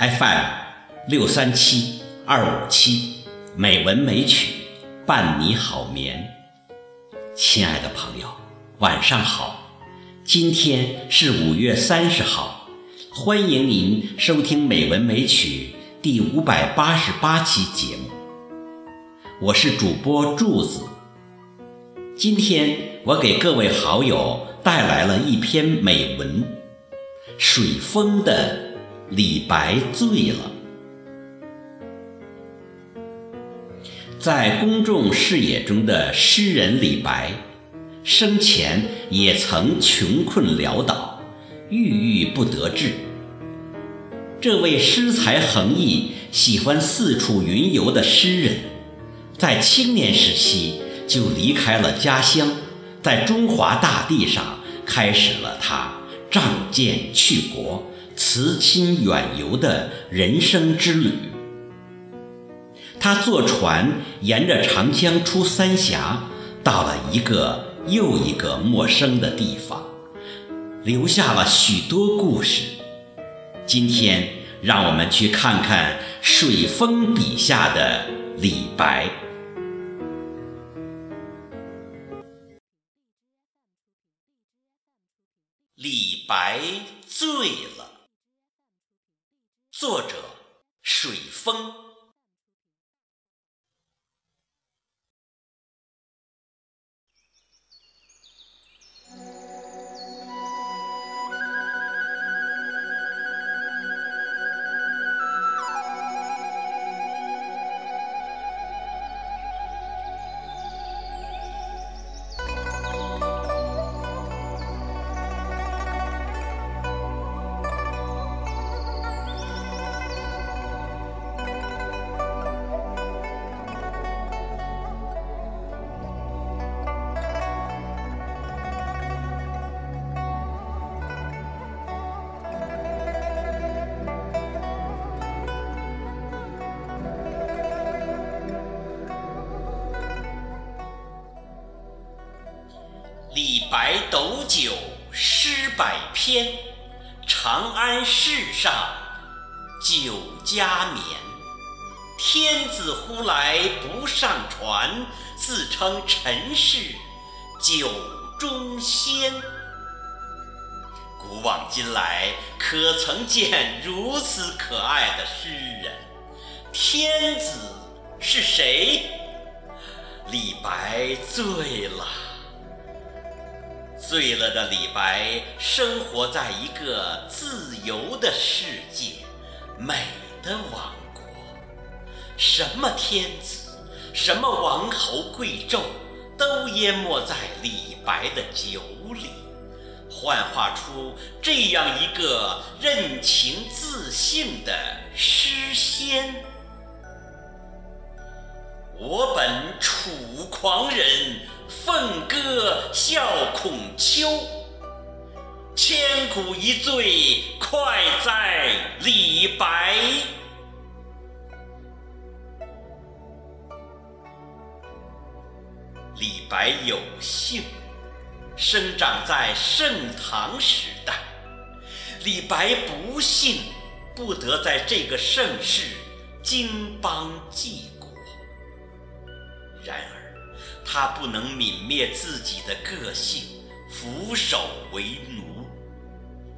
FM 六三七二五七美文美曲伴你好眠。亲爱的朋友，晚上好！今天是五月三十号，欢迎您收听《美文美曲》第五百八十八期节目。我是主播柱子。今天我给各位好友带来了一篇美文，《水风的李白醉了》。在公众视野中的诗人李白，生前也曾穷困潦倒，郁郁不得志。这位诗才横溢、喜欢四处云游的诗人，在青年时期就离开了家乡，在中华大地上开始了他仗剑去国、辞亲远游的人生之旅。他坐船沿着长江出三峡，到了一个又一个陌生的地方，留下了许多故事。今天，让我们去看看水风笔下的李白。李白醉了。作者：水风。白斗酒诗百篇，长安市上酒家眠。天子呼来不上船，自称臣是酒中仙。古往今来，可曾见如此可爱的诗人？天子是谁？李白醉了。醉了的李白，生活在一个自由的世界，美的王国。什么天子，什么王侯贵胄，都淹没在李白的酒里，幻化出这样一个任情自性的诗仙。我本楚狂人。凤歌笑孔丘，千古一醉快哉李白。李白有幸生长在盛唐时代，李白不幸不得在这个盛世经邦济国。然而。他不能泯灭自己的个性，俯首为奴。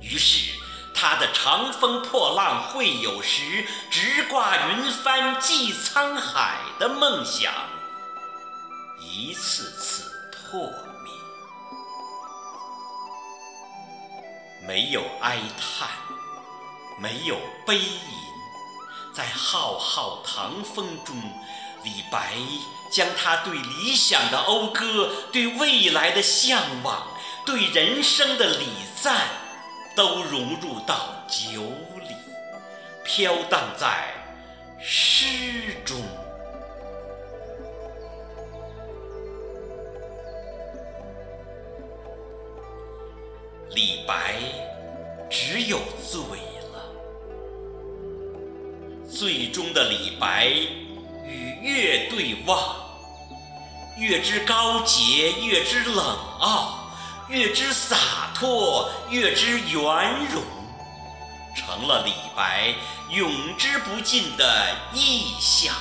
于是，他的长风破浪会有时，直挂云帆济沧海的梦想，一次次破灭。没有哀叹，没有悲吟，在浩浩唐风中。李白将他对理想的讴歌、对未来的向往、对人生的礼赞，都融入到酒里，飘荡在诗中。李白只有醉了，醉中的李白。月对望，月之高洁，月之冷傲，月之洒脱，月之圆融。成了李白永之不尽的意象。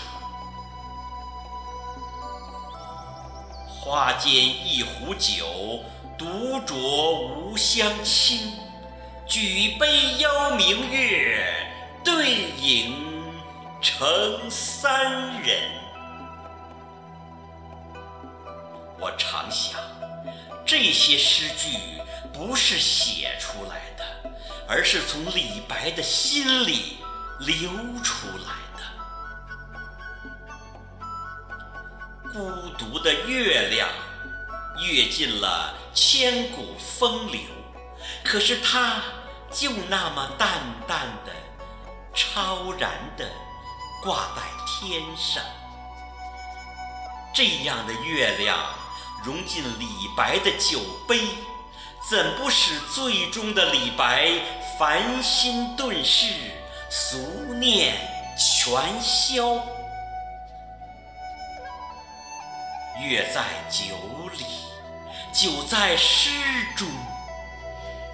花间一壶酒，独酌无相亲。举杯邀明月，对影成三人。我常想，这些诗句不是写出来的，而是从李白的心里流出来的。孤独的月亮，阅尽了千古风流，可是它就那么淡淡的、超然的挂在天上。这样的月亮。融进李白的酒杯，怎不使醉中的李白烦心顿逝，俗念全消？月在酒里，酒在诗中，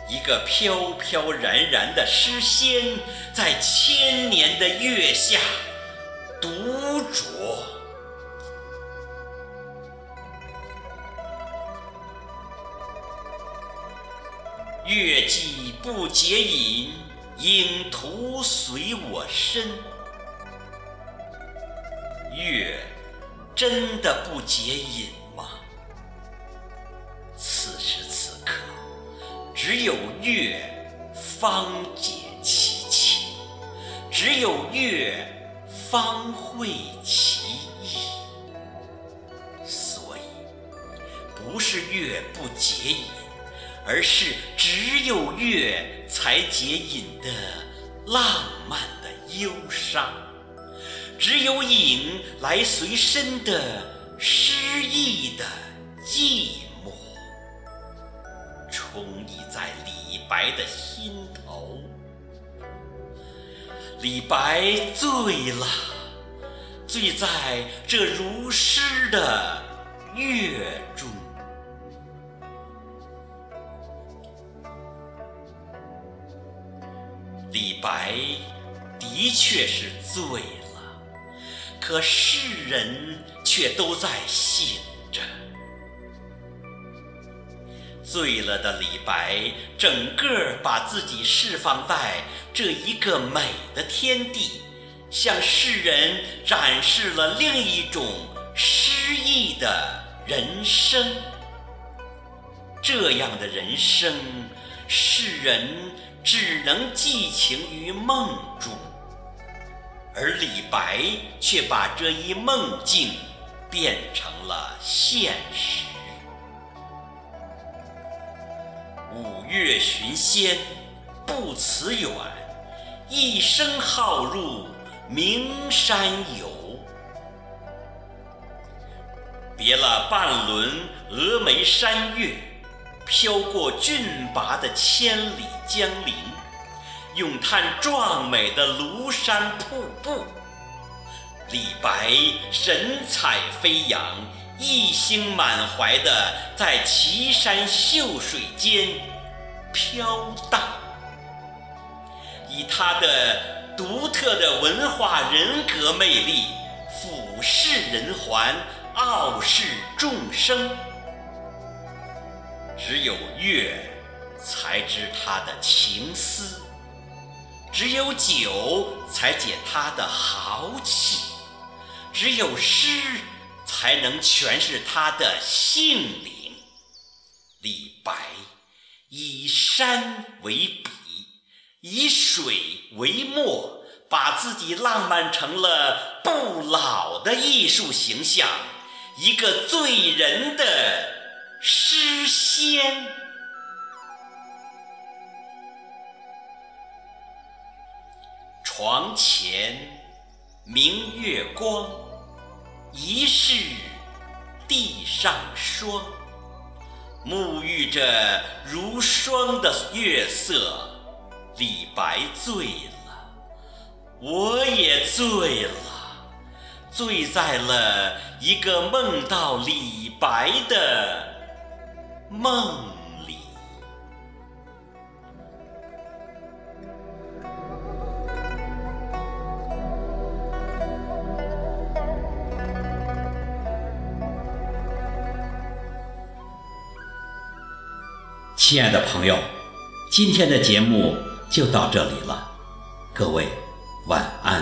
一个飘飘然然的诗仙，在千年的月下独酌。月既不解饮，影徒随我身。月真的不解饮吗？此时此刻，只有月方解其情，只有月方会其意。所以，不是月不解饮。而是只有月才解饮的浪漫的忧伤，只有饮来随身的诗意的寂寞，充溢在李白的心头。李白醉了，醉在这如诗的月中。李白的确是醉了，可世人却都在醒醉了的李白，整个把自己释放在这一个美的天地，向世人展示了另一种诗意的人生。这样的人生，世人。只能寄情于梦中，而李白却把这一梦境变成了现实。五岳寻仙不辞远，一生好入名山游。别了半轮峨眉山月。飘过峻拔的千里江陵，咏叹壮美的庐山瀑布。李白神采飞扬，一心满怀的在奇山秀水间飘荡，以他的独特的文化人格魅力，俯视人寰，傲视众生。只有月才知他的情思，只有酒才解他的豪气，只有诗才能诠释他的性灵。李白以山为笔，以水为墨，把自己浪漫成了不老的艺术形象，一个醉人的。诗仙，床前明月光，疑是地上霜。沐浴着如霜的月色，李白醉了，我也醉了，醉在了一个梦到李白的。梦亲爱的朋友，今天的节目就到这里了，各位晚安。